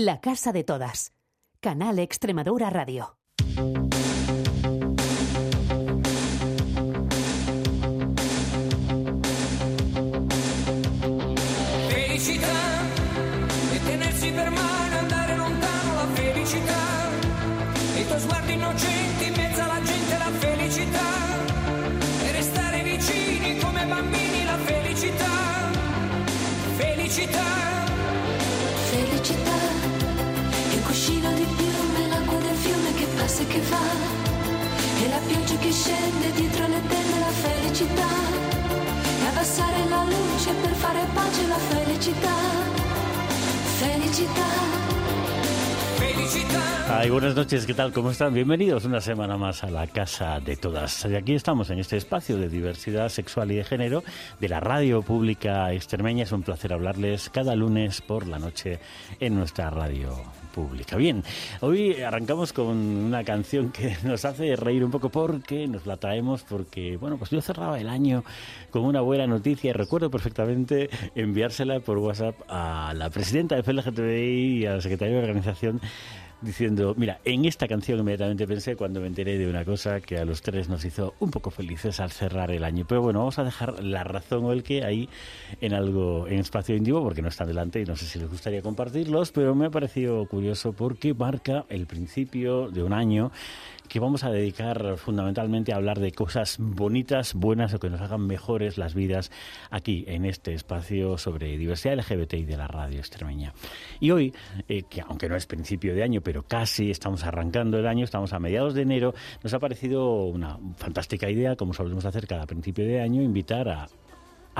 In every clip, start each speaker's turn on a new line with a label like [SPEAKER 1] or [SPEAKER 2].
[SPEAKER 1] La Casa de Todas. Canal Extremadura Radio.
[SPEAKER 2] Felicità e tenersi per mano, andare lontano la felicità. E i tuoi sguardi innocenti in mezzo alla gente la felicità. E restare vicini come bambini la. Felicità. Felicità,
[SPEAKER 3] che scende dietro le tende, la felicità, e abbassare la luce per fare pace, la felicità, felicità.
[SPEAKER 4] Buenas noches, ¿qué tal? ¿Cómo están? Bienvenidos una semana más a la Casa de Todas. Y aquí estamos en este espacio de diversidad sexual y de género de la radio pública extremeña. Es un placer hablarles cada lunes por la noche en nuestra radio pública. Bien, hoy arrancamos con una canción que nos hace reír un poco porque nos la traemos porque, bueno, pues yo cerraba el año con una buena noticia y recuerdo perfectamente enviársela por WhatsApp a la presidenta de FLGTBI y a la secretaria de organización diciendo, mira, en esta canción inmediatamente pensé cuando me enteré de una cosa que a los tres nos hizo un poco felices al cerrar el año. Pero bueno, vamos a dejar la razón o el que ahí en algo, en espacio íntimo, porque no están delante y no sé si les gustaría compartirlos, pero me ha parecido curioso porque marca el principio de un año que vamos a dedicar fundamentalmente a hablar de cosas bonitas, buenas o que nos hagan mejores las vidas aquí en este espacio sobre diversidad LGBT y de la radio extremeña. Y hoy, eh, que aunque no es principio de año, pero casi estamos arrancando el año, estamos a mediados de enero, nos ha parecido una fantástica idea, como solemos hacer cada principio de año, invitar a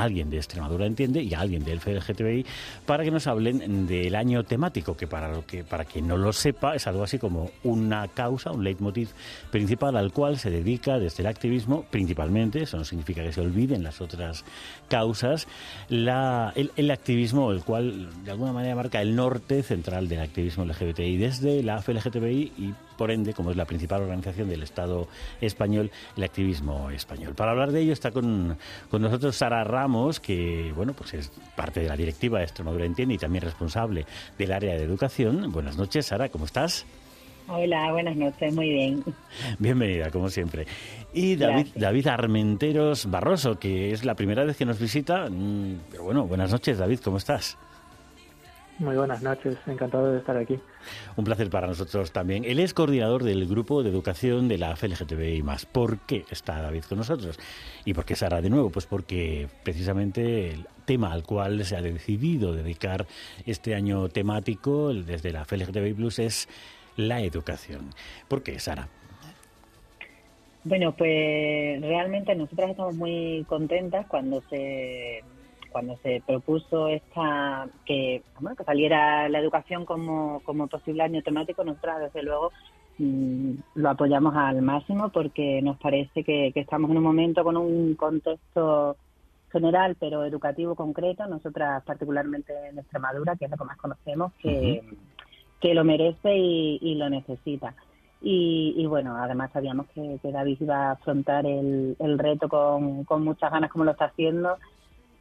[SPEAKER 4] alguien de Extremadura entiende y a alguien del FLGTBI para que nos hablen del año temático, que para lo que para quien no lo sepa es algo así como una causa, un leitmotiv principal al cual se dedica desde el activismo principalmente, eso no significa que se olviden las otras causas, el, el activismo, el cual de alguna manera marca el norte central del activismo LGBTI desde la FLGTBI y por ende, como es la principal organización del Estado español, el activismo español. Para hablar de ello está con, con nosotros Sara Ramos, que bueno, pues es parte de la directiva de Extremadura Entiende y también responsable del área de educación. Buenas noches, Sara, ¿cómo estás?
[SPEAKER 5] Hola, buenas noches, muy bien.
[SPEAKER 4] Bienvenida, como siempre. Y David. David Armenteros Barroso, que es la primera vez que nos visita. Mm, Pero bueno, buenas noches, David, ¿cómo estás?
[SPEAKER 6] Muy buenas noches, encantado de estar aquí.
[SPEAKER 4] Un placer para nosotros también. Él es coordinador del grupo de educación de la FLGTBI+. ¿Por qué está David con nosotros? ¿Y por qué Sara de nuevo? Pues porque precisamente el tema al cual se ha decidido dedicar este año temático desde la FLGTBI Plus es la educación. ¿Por qué, Sara?
[SPEAKER 5] Bueno, pues realmente nosotras estamos muy contentas cuando se cuando se propuso esta que bueno, que saliera la educación como, como posible año temático, nosotras desde luego mm, lo apoyamos al máximo porque nos parece que, que estamos en un momento con un contexto general pero educativo concreto, nosotras particularmente en Extremadura, que es lo que más conocemos, que, que lo merece y, y lo necesita. Y, y bueno, además sabíamos que, que David iba a afrontar el, el reto con, con muchas ganas como lo está haciendo,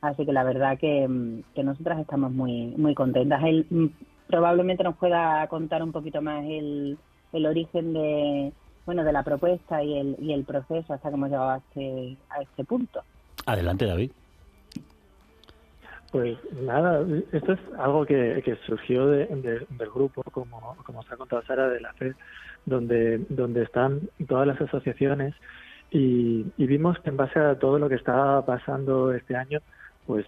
[SPEAKER 5] así que la verdad que, mm, que nosotras estamos muy muy contentas. Él mm, probablemente nos pueda contar un poquito más el, el origen de bueno de la propuesta y el, y el proceso hasta que hemos llegado a este, a este punto.
[SPEAKER 4] Adelante, David.
[SPEAKER 6] Pues nada, esto es algo que, que surgió de- de- del grupo, como, como os ha contado Sara, de la FED, donde, donde están todas las asociaciones y, y vimos que en base a todo lo que estaba pasando este año, pues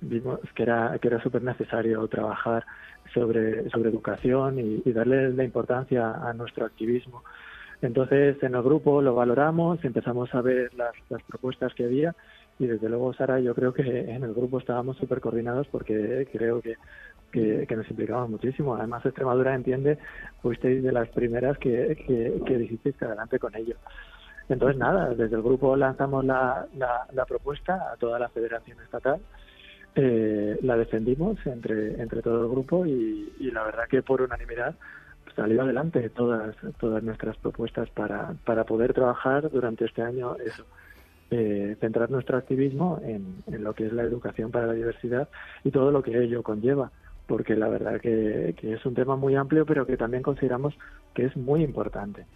[SPEAKER 6] vimos que era, que era súper necesario trabajar sobre, sobre educación y, darle la importancia a nuestro activismo. Entonces, en el grupo lo valoramos, empezamos a ver las, propuestas que había y desde luego, Sara, yo creo que en el grupo estábamos súper coordinados porque creo que, que, nos implicamos muchísimo. Además, Extremadura entiende, fuisteis de las primeras que, que, que dijisteis adelante con ello. Entonces, nada, desde el grupo lanzamos la, la, la propuesta a toda la federación estatal, eh, la defendimos entre, entre todo el grupo y, la verdad que por unanimidad salió adelante todas, nuestras propuestas para, poder trabajar durante este año eso, eh, centrar nuestro activismo en, lo que es la educación para la diversidad y todo lo que ello conlleva, porque la verdad que es un tema muy amplio, pero que también consideramos que es muy importante.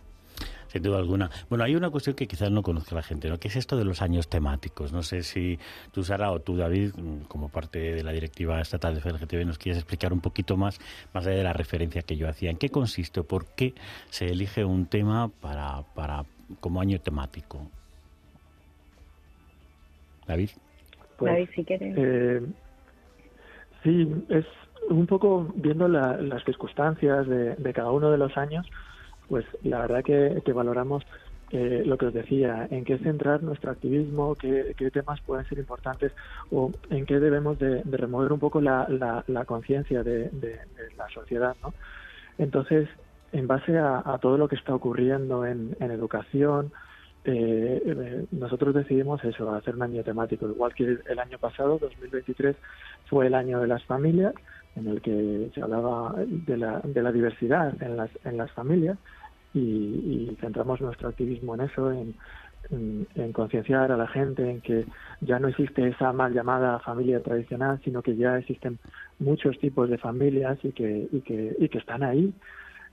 [SPEAKER 4] Sin duda alguna. Bueno, hay una cuestión que quizás no conozca la gente, ¿no? Que es esto de los años temáticos. No sé si tú, Sara, o tú, David, mm, como parte de la directiva estatal de FLGTB, nos quieres explicar un poquito más, más allá de la referencia que yo hacía. ¿En qué consiste o por qué se elige un tema para, para como año temático? David.
[SPEAKER 5] Pues, David, si quieres.
[SPEAKER 6] Eh, sí, es un poco viendo las circunstancias de, de cada uno de los años pues la verdad que, valoramos eh, lo que os decía, en qué centrar nuestro activismo, qué, temas pueden ser importantes o en qué debemos de, remover un poco la, la, conciencia de, la sociedad. ¿no? Entonces, en base a, todo lo que está ocurriendo en, educación, eh, eh, nosotros decidimos eso, hacer un año temático, igual que el año pasado, 2023, fue el año de las familias, en el que se hablaba de la, de la diversidad en las, en las familias y, centramos nuestro activismo en eso, en, en, concienciar a la gente en que ya no existe esa mal llamada familia tradicional, sino que ya existen muchos tipos de familias y que, y que, y que están ahí.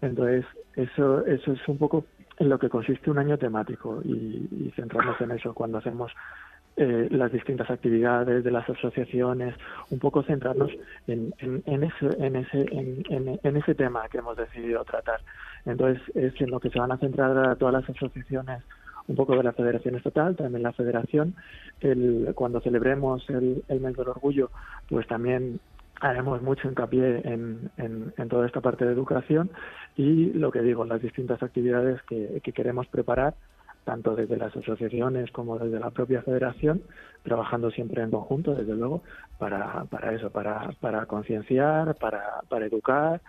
[SPEAKER 6] Entonces, eso, eso es un poco en lo que consiste un año temático y, y centrarnos en eso cuando hacemos eh, las distintas actividades de las asociaciones, un poco centrarnos en, en, ese, en, ese, en, ese tema que hemos decidido tratar. Entonces, es en lo que se van a centrar todas las asociaciones un poco de la Federación Estatal, también la Federación. El, cuando celebremos el, el mes del orgullo, pues también haremos mucho hincapié en, en, toda esta parte de educación y lo que digo, las distintas actividades que, que queremos preparar tanto desde las asociaciones como desde la propia federación, trabajando siempre en conjunto, desde luego, para, para eso, para, para concienciar, para, para educar.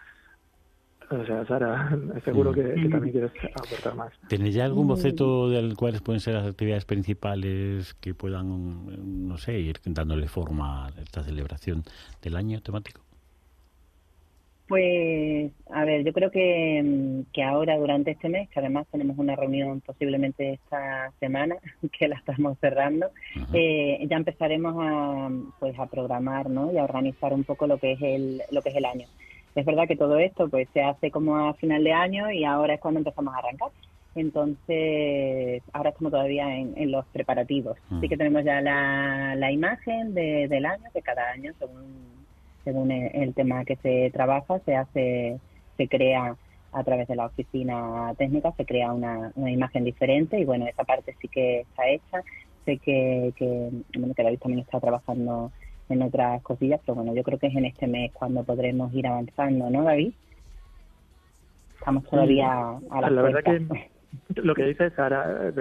[SPEAKER 6] O sea, Sara, seguro que, que, también quieres aportar más.
[SPEAKER 4] ¿Tenéis ya algún boceto de cuáles pueden ser las actividades principales que puedan, no sé, ir dándole forma a esta celebración del año temático?
[SPEAKER 5] Pues, a ver, yo creo que, mm, que ahora durante este mes, que además tenemos una reunión posiblemente esta semana, que la estamos cerrando, eh, ya empezaremos a, pues, a programar, ¿no? Y a organizar un poco lo que es el, lo que es el año. Es verdad que todo esto, pues, se hace como a final de año y ahora es cuando empezamos a arrancar. Entonces, ahora estamos todavía en, los preparativos. Así que tenemos ya la, la imagen de, del año, que cada año, según según el tema que se trabaja, se hace, se crea a través de la oficina técnica, se crea una, una imagen diferente y bueno, esa parte sí que está hecha. Sé que, que, bueno, que David también está trabajando en otras cosillas, pero bueno, yo creo que es en este mes cuando podremos ir avanzando, ¿no, David? Estamos todavía a la, la verdad que
[SPEAKER 6] lo que dices ahora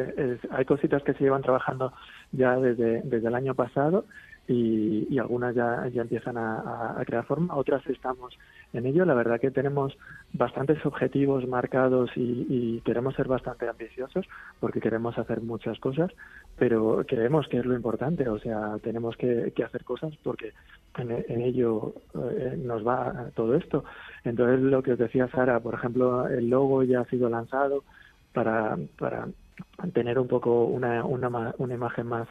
[SPEAKER 6] hay cositas que se llevan trabajando ya desde, desde el año pasado y, algunas ya, ya empiezan a, crear forma, otras estamos en ello. La verdad que tenemos bastantes objetivos marcados y, queremos ser bastante ambiciosos porque queremos hacer muchas cosas, pero creemos que es lo importante, o sea, tenemos que, hacer cosas porque en, ello eh, nos va todo esto. Entonces, lo que os decía Sara, por ejemplo, el logo ya ha sido lanzado para, para tener un poco una, una, una imagen más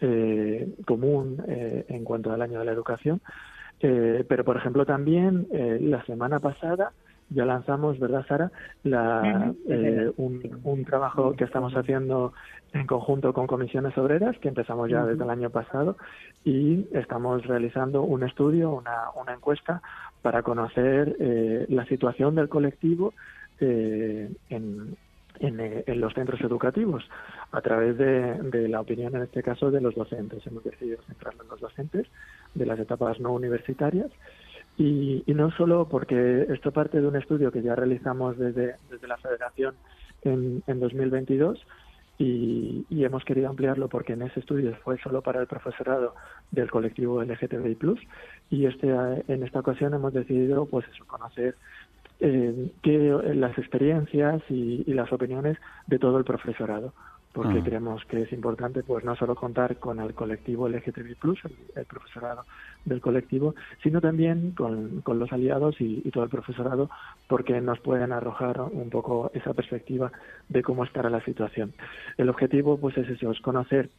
[SPEAKER 6] eh, común eh, en cuanto al año de la educación. Eh, pero, por ejemplo, también la semana pasada ya lanzamos, ¿verdad, Sara? La, un, un, trabajo que estamos haciendo en conjunto con comisiones obreras, que empezamos ya desde el año pasado, y estamos realizando un estudio, una, una encuesta para conocer la situación del colectivo en, en, en, los centros educativos a través de, la opinión, en este caso, de los docentes. Hemos decidido centrarnos en los docentes de las etapas no universitarias y, no solo porque esto parte de un estudio que ya realizamos desde, desde la Federación en, en 2022 y, y, hemos querido ampliarlo porque en ese estudio fue solo para el profesorado del colectivo LGTBI+, y este, en esta ocasión hemos decidido pues eso, conocer eh, que las experiencias y, las opiniones de todo el profesorado porque ah. creemos que es importante pues no solo contar con el colectivo LGTBI+, el, el profesorado del colectivo, sino también con, con los aliados y, todo el profesorado, porque nos pueden arrojar un poco esa perspectiva de cómo estará la situación. El objetivo pues es eso, es conocer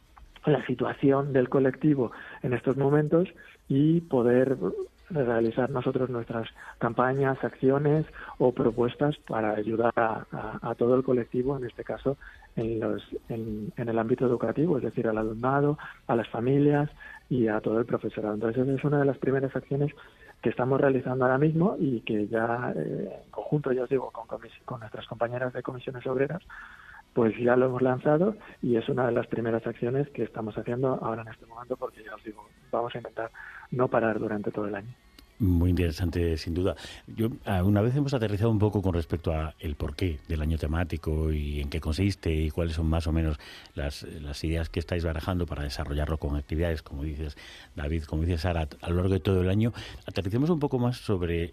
[SPEAKER 6] la situación del colectivo en estos momentos y poder realizar nosotros nuestras campañas, acciones o propuestas para ayudar a, todo el colectivo, en este caso en, los, en, el ámbito educativo, es decir, al alumnado, a las familias y a todo el profesorado. Entonces, esa es una de las primeras acciones que estamos realizando ahora mismo y que ya eh, en conjunto, ya os digo, con, con nuestras compañeras de comisiones obreras, pues ya lo hemos lanzado y es una de las primeras acciones que estamos haciendo ahora en este momento porque ya os digo, vamos a intentar no parar durante todo el año.
[SPEAKER 4] Muy interesante, sin duda. Yo una vez hemos aterrizado un poco con respecto a el porqué del año temático y en qué consiste y cuáles son más o menos las, las ideas que estáis barajando para desarrollarlo con actividades, como dices David, como dices Sara, a lo largo de todo el año. Aterricemos un poco más sobre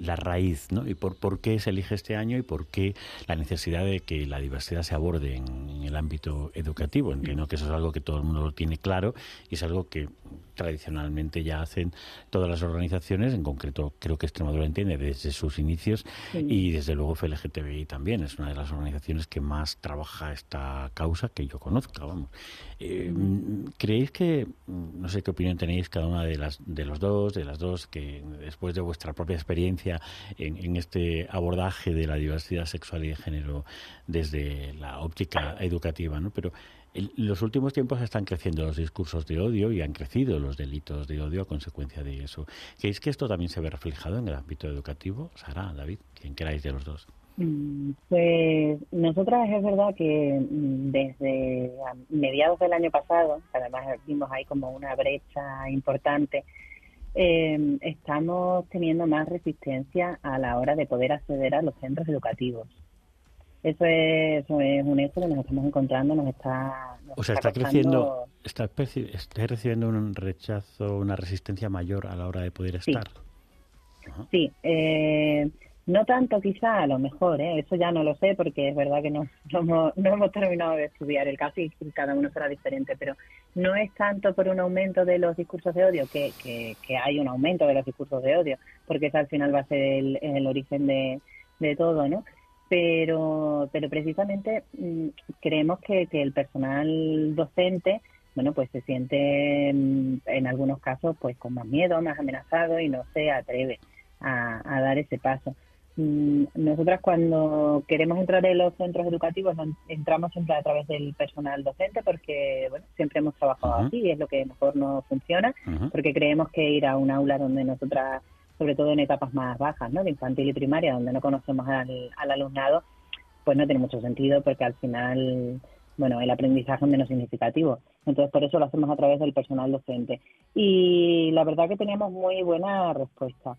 [SPEAKER 4] la raíz, ¿no? Y por, por qué se elige este año y por qué la necesidad de que la diversidad se aborde en, el ámbito educativo. Entiendo que eso es algo que todo el mundo lo tiene claro y es algo que tradicionalmente ya hacen todas las organizaciones, en concreto creo que Extremadura entiende desde sus inicios y desde luego FLGTBI también, es una de las organizaciones que más trabaja esta causa que yo conozca, vamos. Eh, ¿Creéis que, no sé qué opinión tenéis cada una de, las, de los dos, de las dos, que después de vuestra propia experiencia en, en este abordaje de la diversidad sexual y de género desde la óptica educativa, ¿no? Pero en los últimos tiempos están creciendo los discursos de odio y han crecido los delitos de odio a consecuencia de eso. ¿Creéis que esto también se ve reflejado en el ámbito educativo? Sara, David, quien queráis de los dos.
[SPEAKER 5] Mm, pues nosotras es verdad que mm, desde mediados del año pasado, además vimos ahí como una brecha importante, eh, estamos teniendo más resistencia a la hora de poder acceder a los centros educativos. Eso es, un hecho que nos estamos encontrando, nos está...
[SPEAKER 4] o sea, está, creciendo, está, recibiendo un rechazo, una resistencia mayor a la hora de poder estar.
[SPEAKER 5] Sí, eh, no tanto quizá, a lo mejor, ¿eh? eso ya no lo sé porque es verdad que no, no, hemos, terminado de estudiar el caso y cada uno será diferente, pero no es tanto por un aumento de los discursos de odio, que, que, hay un aumento de los discursos de odio, porque eso al final va a ser el, el origen de, de todo, ¿no? Pero, pero precisamente mm, creemos que, que el personal docente bueno, pues se siente mm, en algunos casos pues con más miedo, más amenazado y no se atreve a, dar ese paso. Mm, nosotras cuando queremos entrar en los centros educativos entramos siempre a través del personal docente porque bueno siempre hemos trabajado así y es lo que mejor nos funciona porque creemos que ir a un aula donde nosotras sobre todo en etapas más bajas, ¿no? De infantil y primaria, donde no conocemos al, alumnado, pues no tiene mucho sentido porque al final, bueno, el aprendizaje es menos significativo. Entonces, por eso lo hacemos a través del personal docente. Y la verdad que teníamos muy buena respuesta.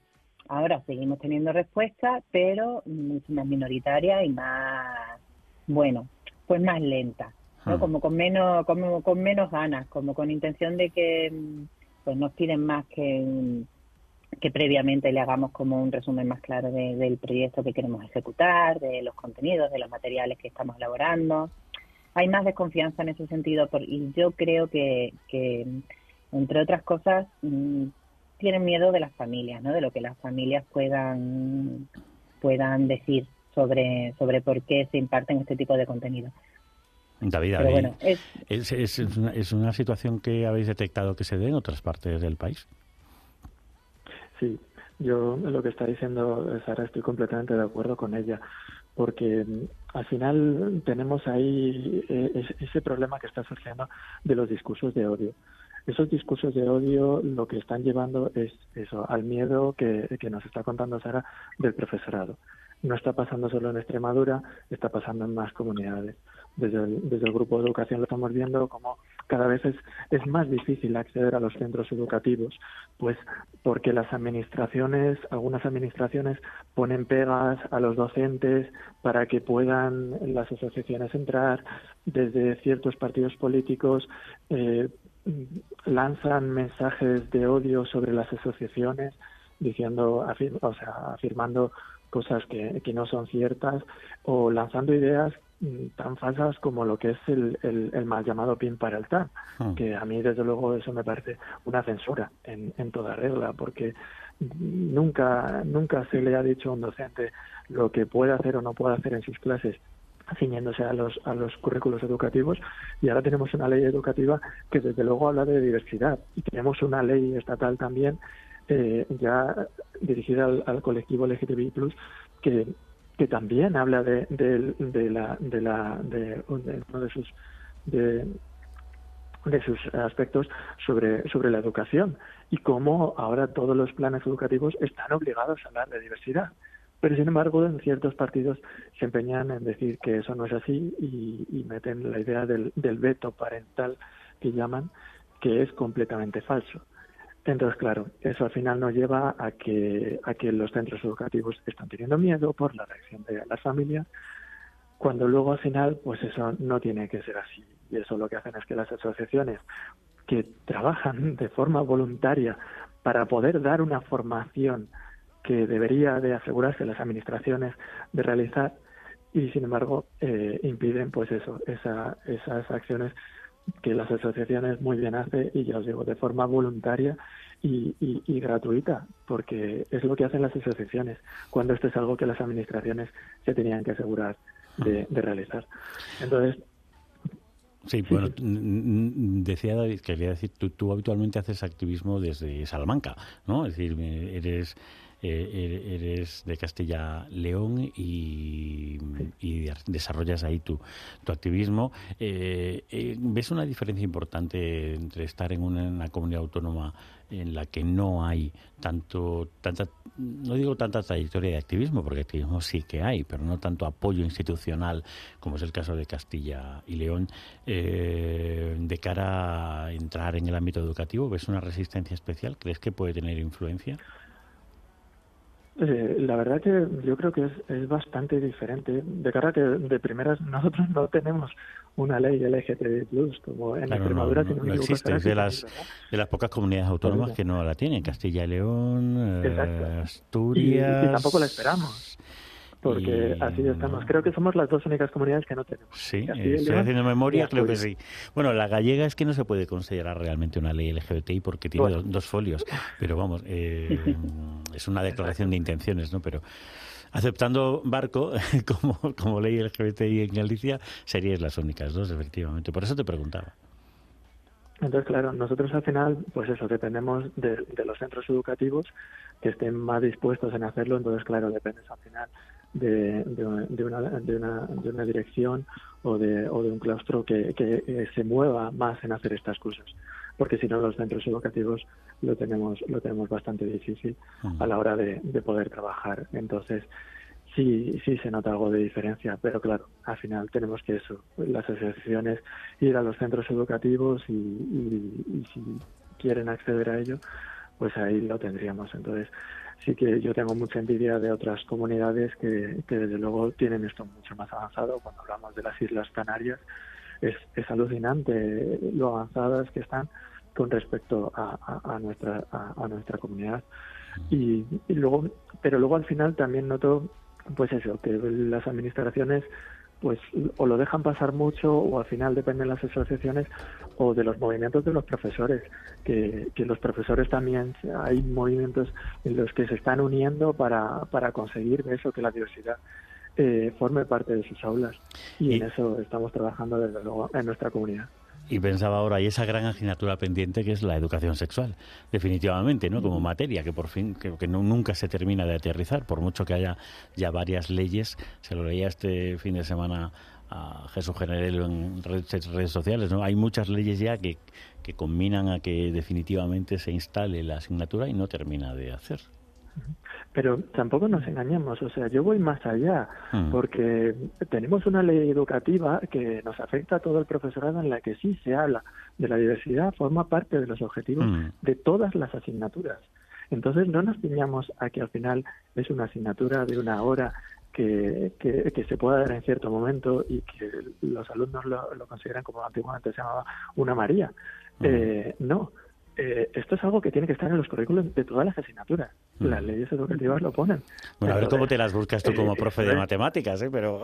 [SPEAKER 5] Ahora seguimos teniendo respuesta, pero mucho más minoritaria y más, bueno, pues más lenta, ¿no? Ah. Como con menos, como con menos ganas, como con intención de que pues nos piden más que que previamente le hagamos como un resumen más claro del proyecto que queremos ejecutar, de los contenidos, de los materiales que estamos elaborando. Hay más desconfianza en ese sentido por, y yo creo que, que, entre otras cosas, mm, tienen miedo de las familias, ¿no? de lo que las familias puedan, puedan decir sobre, sobre por qué se imparten este tipo de contenidos.
[SPEAKER 4] David, es, es, es, una, es una situación que habéis detectado que se dé en otras partes del país.
[SPEAKER 6] Sí, yo lo que está diciendo Sara estoy completamente de acuerdo con ella, porque mm, al final tenemos ahí eh, ese problema que está surgiendo de los discursos de odio. Esos discursos de odio lo que están llevando es eso, al miedo que, que nos está contando Sara del profesorado. No está pasando solo en Extremadura, está pasando en más comunidades. Desde el, desde el grupo de educación lo estamos viendo como cada vez es, es más difícil acceder a los centros educativos, pues porque las administraciones, algunas administraciones ponen pegas a los docentes para que puedan las asociaciones entrar, desde ciertos partidos políticos eh, lanzan mensajes de odio sobre las asociaciones, diciendo, o sea, afirmando cosas que, que no son ciertas o lanzando ideas tan falsas como lo que es el, el, mal llamado PIN para el TAN, ah. que a mí desde luego eso me parece una censura en, en toda regla, porque nunca, nunca se le ha dicho a un docente lo que puede hacer o no puede hacer en sus clases ciñéndose a los, a los currículos educativos y ahora tenemos una ley educativa que desde luego habla de diversidad y tenemos una ley estatal también eh, ya dirigida al, colectivo LGTBI+, que, que también habla de, la, de, la, de uno de sus de, sus aspectos sobre, la educación y cómo ahora todos los planes educativos están obligados a hablar de diversidad. Pero sin embargo, en ciertos partidos se empeñan en decir que eso no es así y, meten la idea del, veto parental que llaman, que es completamente falso. Entonces, claro, eso al final nos lleva a que, a que los centros educativos están teniendo miedo por la reacción de las familias, cuando luego al final, pues eso no tiene que ser así. Y eso lo que hacen es que las asociaciones que trabajan de forma voluntaria para poder dar una formación que debería de asegurarse las administraciones de realizar y sin embargo eh, impiden pues eso esa, esas acciones que las asociaciones muy bien hacen y ya os digo de forma voluntaria y, y, gratuita porque es lo que hacen las asociaciones cuando esto es algo que las administraciones se tenían que asegurar de, de realizar entonces
[SPEAKER 4] Sí, bueno, decía David, quería decir, tú, tú habitualmente haces activismo desde Salamanca, ¿no? Es decir, eres eh, eres de Castilla-León y, desarrollas ahí tu, tu activismo. Eh, eh, ¿Ves una diferencia importante entre estar en una, comunidad autónoma en la que no hay tanto, tanta, no digo tanta trayectoria de activismo, porque activismo sí que hay, pero no tanto apoyo institucional, como es el caso de Castilla y León, de cara a entrar en el ámbito educativo? ¿Ves una resistencia especial? ¿Crees que puede tener influencia?
[SPEAKER 6] Eh, la verdad que yo creo que es, es bastante diferente. De cara a que de primeras nosotros no tenemos una ley LGTB+, como en Extremadura.
[SPEAKER 4] No, no, existe, es de las, de las pocas comunidades autónomas que no la tienen. Castilla y León, eh, Asturias...
[SPEAKER 6] y tampoco la esperamos porque así estamos. Creo que somos las dos únicas comunidades que no tenemos.
[SPEAKER 4] Sí, estoy haciendo memoria, creo que sí. Bueno, la gallega es que no se puede considerar realmente una ley LGBTI porque tiene dos, folios, pero vamos, eh, es una declaración de intenciones, ¿no? Pero aceptando Barco como, como ley LGBTI en Galicia, seríais las únicas dos, efectivamente. Por eso te preguntaba.
[SPEAKER 6] Entonces, claro, nosotros al final, pues eso, dependemos de, de, los centros educativos que estén más dispuestos en hacerlo. Entonces, claro, depende al final de, de, una, de, una, de una dirección o de, o de un claustro que, que eh, se mueva más en hacer estas cosas. Porque si no los centros educativos lo tenemos lo tenemos bastante difícil a la hora de, de, poder trabajar. Entonces sí sí se nota algo de diferencia pero claro al final tenemos que eso las asociaciones ir a los centros educativos y, y, y si quieren acceder a ello pues ahí lo tendríamos. Entonces sí que yo tengo mucha envidia de otras comunidades que, que desde luego tienen esto mucho más avanzado. Cuando hablamos de las Islas Canarias, es, es alucinante lo avanzadas que están con respecto a, a, nuestra a, nuestra comunidad y, y, luego pero luego al final también noto pues eso que las administraciones pues o lo dejan pasar mucho o al final dependen las asociaciones o de los movimientos de los profesores, que, que los profesores también hay movimientos en los que se están uniendo para, para conseguir eso, que la diversidad eh, forme parte de sus aulas y, en eso estamos trabajando desde luego en nuestra comunidad.
[SPEAKER 4] Y pensaba ahora, hay esa gran asignatura pendiente que es la educación sexual, definitivamente, ¿no? Como materia que por fin, que, que no, nunca se termina de aterrizar, por mucho que haya ya varias leyes. Se lo leía este fin de semana a Jesús Generelo en redes, redes, sociales, ¿no? Hay muchas leyes ya que, que combinan a que definitivamente se instale la asignatura y no termina de hacer.
[SPEAKER 6] Pero tampoco nos engañemos, o sea, yo voy más allá, mm. porque tenemos una ley educativa que nos afecta a todo el profesorado en la que sí se habla de la diversidad, forma parte de los objetivos mm. de todas las asignaturas. Entonces no nos piñamos a que al final es una asignatura de una hora que, que, se pueda dar en cierto momento y que los alumnos lo, lo consideran como antiguamente se llamaba una María. Mm. Eh, no, eh, esto es algo que tiene que estar en los currículos de todas las asignaturas. Mm. Las leyes educativas lo ponen.
[SPEAKER 4] Bueno, a ver cómo te las buscas tú como eh, profe de matemáticas, ¿eh? Pero...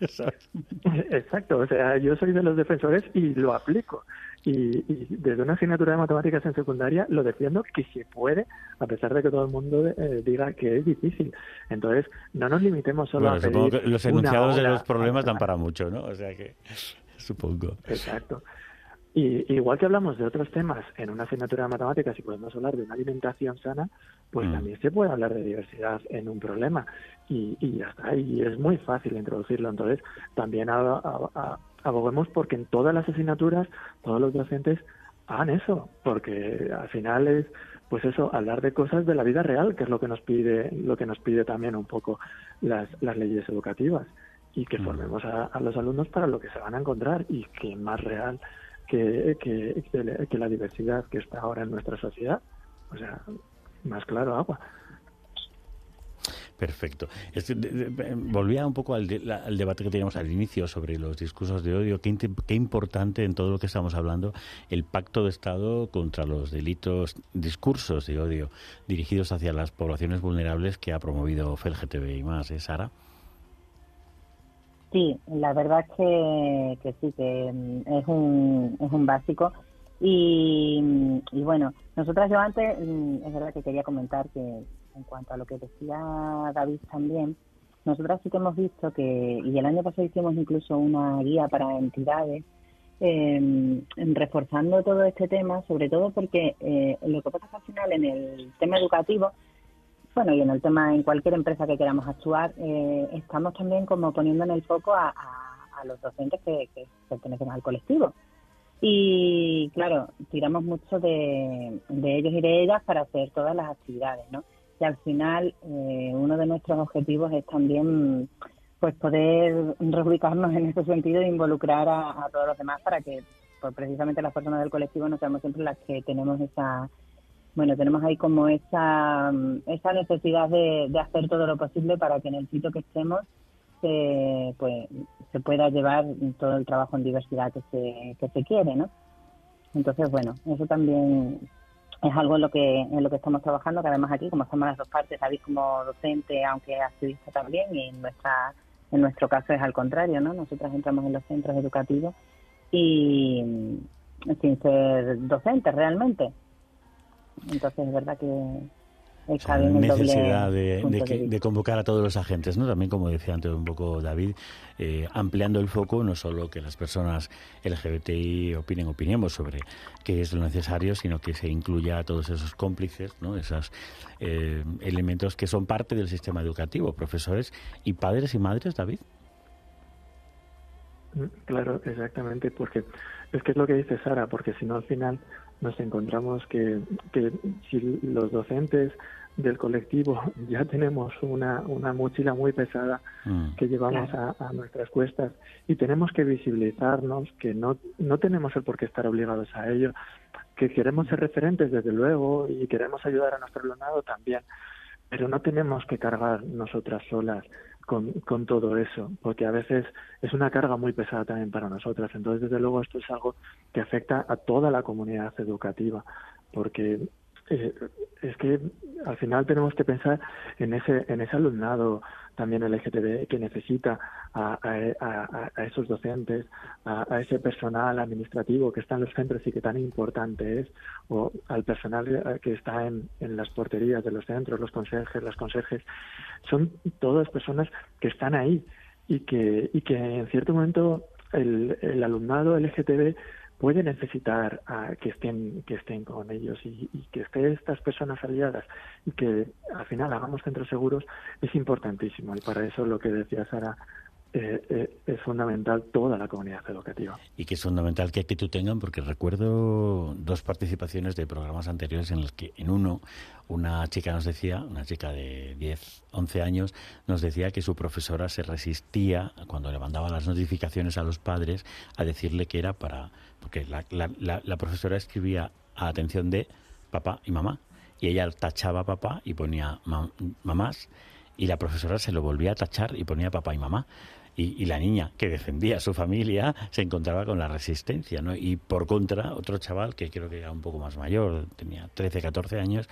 [SPEAKER 6] Exacto, o sea, yo soy de los defensores y lo aplico. Y, desde una asignatura de matemáticas en secundaria lo defiendo que se puede, a pesar de que todo el mundo eh, diga que es difícil. Entonces, no nos limitemos solo a
[SPEAKER 4] pedir que los enunciados de los problemas dan para mucho, ¿no? O sea que, supongo.
[SPEAKER 6] Exacto. Y igual que hablamos de otros temas en una asignatura de matemáticas y podemos hablar de una alimentación sana, pues
[SPEAKER 4] Mm.
[SPEAKER 6] también se puede hablar de diversidad en un problema. Y, y ya está, y es muy fácil introducirlo. Entonces, también a- a- a- aboguemos porque en todas las asignaturas, todos los docentes hagan eso, porque al final es, pues eso, hablar de cosas de la vida real, que es lo que nos pide, lo que nos pide también un poco las, las leyes educativas y que
[SPEAKER 4] Mm.
[SPEAKER 6] formemos a, a los alumnos para lo que se van a encontrar y que más real que, que, la- diversidad que está ahora en nuestra sociedad. O sea, más claro agua.
[SPEAKER 4] Perfecto. De- volvía un poco al, de- la- al debate que teníamos al inicio sobre los discursos de odio. Qué, importante en todo lo que estamos hablando el pacto de Estado contra los delitos, discursos de odio dirigidos hacia las poblaciones vulnerables que ha promovido FELGTB y más, ¿eh, Sara?
[SPEAKER 5] Sí, la verdad es que, que sí, que mm, es un, es un básico. Y, y bueno, nosotras yo antes, mm, es verdad que quería comentar que en cuanto a lo que decía David también, nosotras sí que hemos visto que, y el año pasado hicimos incluso una guía para entidades, eh, reforzando todo este tema, sobre todo porque eh, lo que pasa es que al final en el tema educativo, bueno, y en el tema, en cualquier empresa que queramos actuar, eh, estamos también como poniendo en el foco a, a- a los docentes que, pertenecen al colectivo. Y claro, tiramos mucho de, de ellos y de ellas para hacer todas las actividades, ¿no? Y al final, eh, uno de nuestros objetivos es también pues poder reubicarnos en ese sentido e involucrar a, a todos los demás para que pues, precisamente las personas del colectivo no seamos siempre las que tenemos esa bueno, tenemos ahí como esa, mm, esa necesidad de, de hacer todo lo posible para que en el sitio que estemos se, pues, se pueda llevar todo el trabajo en diversidad que se, que se quiere, ¿no? Entonces, bueno, eso también es algo en lo que en lo que estamos trabajando, que además aquí, como estamos las dos partes, David como docente, aunque activista también, y en nuestra en nuestro caso es al contrario, ¿no? Nosotras entramos en los centros educativos y mm, sin ser docentes realmente. Entonces es verdad que el doble
[SPEAKER 4] necesidad de,
[SPEAKER 5] punto
[SPEAKER 4] de
[SPEAKER 5] de
[SPEAKER 4] que-
[SPEAKER 5] vista.
[SPEAKER 4] de convocar a todos los agentes, ¿no? También, como decía antes un poco David, eh, ampliando el foco, no solo que las personas LGBTI opinen, opinemos sobre qué es lo necesario, sino que se incluya a todos esos cómplices, ¿no? Esos eh, elementos que son parte del sistema educativo, profesores y padres y madres, David.
[SPEAKER 6] Mm, Claro, exactamente, porque es que es lo que dice Sara, porque si no al final nos encontramos que, que si los docentes del colectivo ya tenemos una, una mochila muy pesada
[SPEAKER 4] Mm.
[SPEAKER 6] que llevamos a, a nuestras cuestas y tenemos que visibilizarnos, que no, no tenemos el por qué estar obligados a ello, que queremos ser referentes desde luego y queremos ayudar a nuestro alumnado también, pero no tenemos que cargar nosotras solas con, con todo eso, porque a veces es una carga muy pesada también para nosotras. Entonces, desde luego, esto es algo que afecta a toda la comunidad educativa, porque eh, es que al final tenemos que pensar en ese en ese alumnado también LGTB que necesita a, esos docentes, a, ese personal administrativo que está en los centros y que tan importante es, o al personal que está en, en las porterías de los centros, los conserjes, las conserjes, son todas personas que están ahí y que, y que en cierto momento el, el alumnado LGTB puede necesitar a que estén que estén con ellos y, y que estén estas personas aliadas y que al final hagamos centros seguros es importantísimo. Y para eso lo que decía Sara eh, eh, es fundamental toda la comunidad educativa.
[SPEAKER 4] y que es fundamental que actitud tengan porque recuerdo dos participaciones de programas anteriores en los que en uno una chica nos decía, una chica de 10, 11 años, nos decía que su profesora se resistía cuando le mandaba las notificaciones a los padres a decirle que era para, porque la, la- la- la profesora escribía a atención de papá y mamá y ella tachaba a papá y ponía ma- mamás y la profesora se lo volvía a tachar y ponía papá y mamá. Y, y la niña que defendía a su familia se encontraba con la resistencia, ¿no? Y por contra, otro chaval que creo que era un poco más mayor, tenía 13, 14 años,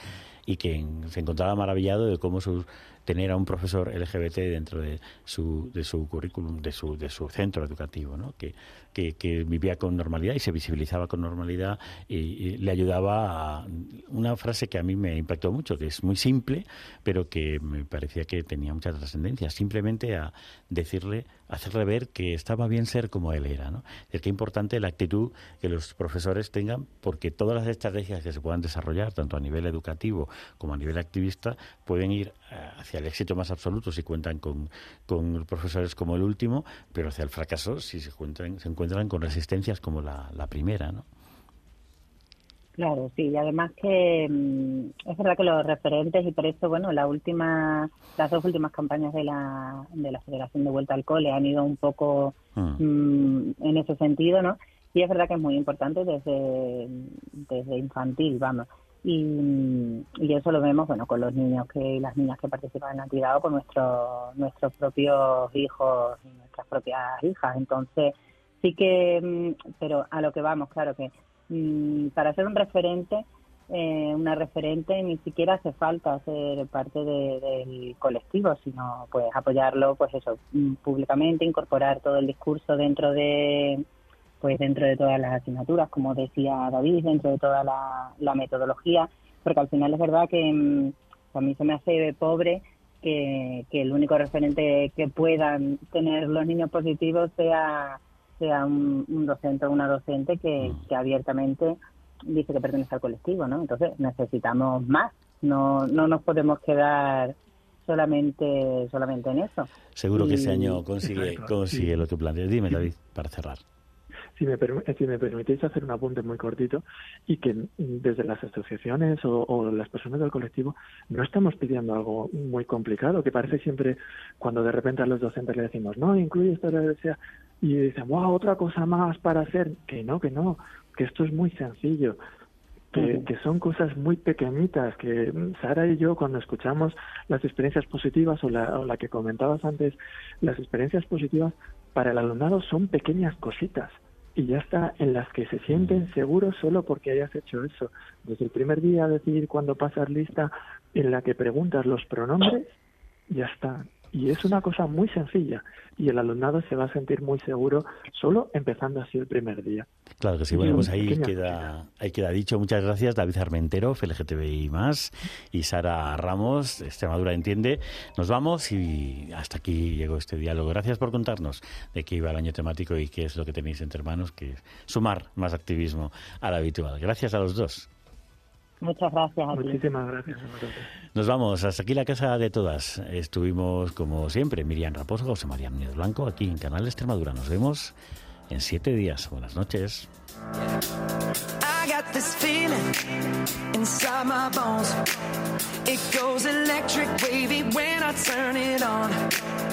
[SPEAKER 4] y que en- se encontraba maravillado de cómo su, tener a un profesor LGBT dentro de su, de su currículum, de su, de su centro educativo, ¿no? Que, que, vivía con normalidad y se visibilizaba con normalidad y le ayudaba a una frase que a mí me impactó mucho, que es muy simple, pero que me parecía que tenía mucha trascendencia, simplemente a decirle hacerle ver que estaba bien ser como él era. ¿no? Es que es importante la actitud que los profesores tengan, porque todas las estrategias que se puedan desarrollar, tanto a nivel educativo como a nivel activista, pueden ir eh, hacia el éxito más absoluto si cuentan con, con profesores como el último, pero hacia el fracaso si se encuentran, se encuentran con resistencias como la, la primera. ¿no?
[SPEAKER 5] Claro, sí, y además que mm, es verdad que los referentes y por eso, bueno, la última, las dos últimas campañas de la, de la Federación de Vuelta al Cole han ido un poco
[SPEAKER 4] Mm.
[SPEAKER 5] mm, en ese sentido, ¿no? Y es verdad que es muy importante desde, desde infantil, vamos. Y, y eso lo vemos, bueno, con los niños que y las niñas que participan en la actividad o con nuestros nuestros propios hijos y nuestras propias hijas. Entonces, sí que, mm, pero a lo que vamos, claro que para ser un referente, eh, una referente ni siquiera hace falta ser parte de- del colectivo, sino pues apoyarlo, pues eso, mm, públicamente, incorporar todo el discurso dentro de pues dentro de todas las asignaturas, como decía David, dentro de toda la, la metodología, porque al final es verdad que mm, a mí se me hace pobre que, que el único referente que puedan tener los niños positivos sea sea un, un docente o una docente que, que abiertamente dice que pertenece al colectivo, ¿no? Entonces necesitamos más, no no nos podemos quedar solamente solamente en eso.
[SPEAKER 4] Seguro que este
[SPEAKER 5] Y-
[SPEAKER 4] año consigue, consigue
[SPEAKER 6] sí.
[SPEAKER 4] lo que planteas. Dime, David, para cerrar.
[SPEAKER 6] Si me, si me permitís hacer un apunte muy cortito y que mm, desde las asociaciones o, o las personas del colectivo no estamos pidiendo algo muy complicado, que parece siempre cuando de repente a los docentes le decimos, no, incluye que sea, y dicen, wow, otra cosa más para hacer, que no, que no, que esto es muy sencillo. Que, son cosas muy pequeñitas, que mm, Sara y yo cuando escuchamos las experiencias positivas o la, o la que comentabas antes, las experiencias positivas para el alumnado son pequeñas cositas y ya está, en las que se sienten seguros solo porque hayas hecho eso. Desde el primer día decir cuando pasas lista en la que preguntas los pronombres, ya está. Y es una cosa muy sencilla y el alumnado se va a sentir muy seguro solo empezando así el primer día.
[SPEAKER 4] Claro que sí. Bueno, pues ahí queda, ahí queda dicho. Muchas gracias, David Armentero, FLGTBI más, y Sara Ramos, Extremadura Entiende. Nos vamos y hasta aquí llegó este diálogo. Gracias por contarnos de qué iba el año temático y qué es lo que tenéis entre manos, que es sumar más activismo al habitual. Gracias a los dos.
[SPEAKER 5] Muchas gracias a ti.
[SPEAKER 6] Muchísimas gracias.
[SPEAKER 4] Nos vamos, hasta aquí la casa de todas. Estuvimos, como siempre, Miriam Raposo, José María Núñez Blanco, aquí en Canal Extremadura. Nos vemos en siete días. Buenas noches.
[SPEAKER 2] I got this feeling inside my bones. It goes electric wavy when I turn it on.